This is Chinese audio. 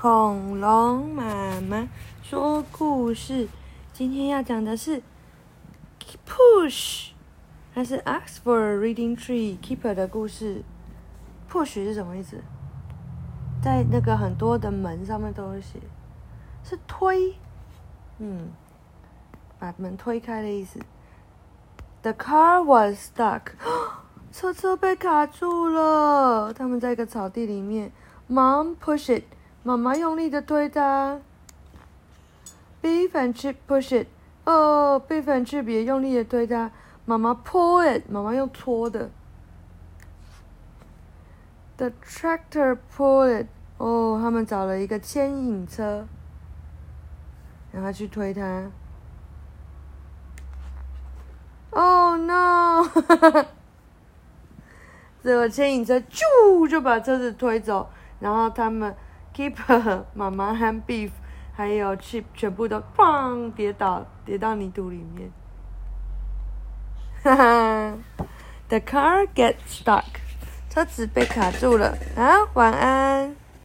恐龙妈妈说故事。今天要讲的是 Push，它是 Oxford Reading Tree Keeper 的故事。Push 是什么意思？在那个很多的门上面都有写，是推，嗯，把门推开的意思。The car was stuck，车车被卡住了。他们在一个草地里面，Mom push it，妈妈用力的推它。Beef and Chip push it，哦，Beef and Chip 也用力的推它。妈妈 pull it，妈妈用搓的。The tractor pull it，哦，他们找了一个牵引车，然后去推它。Oh no！这个牵引车啾就把车子推走，然后他们 Keeper 妈妈和 Beef 还有 Chip 全部都砰跌倒，跌到泥土里面。哈哈，The car gets stuck，车子被卡住了。啊，晚安。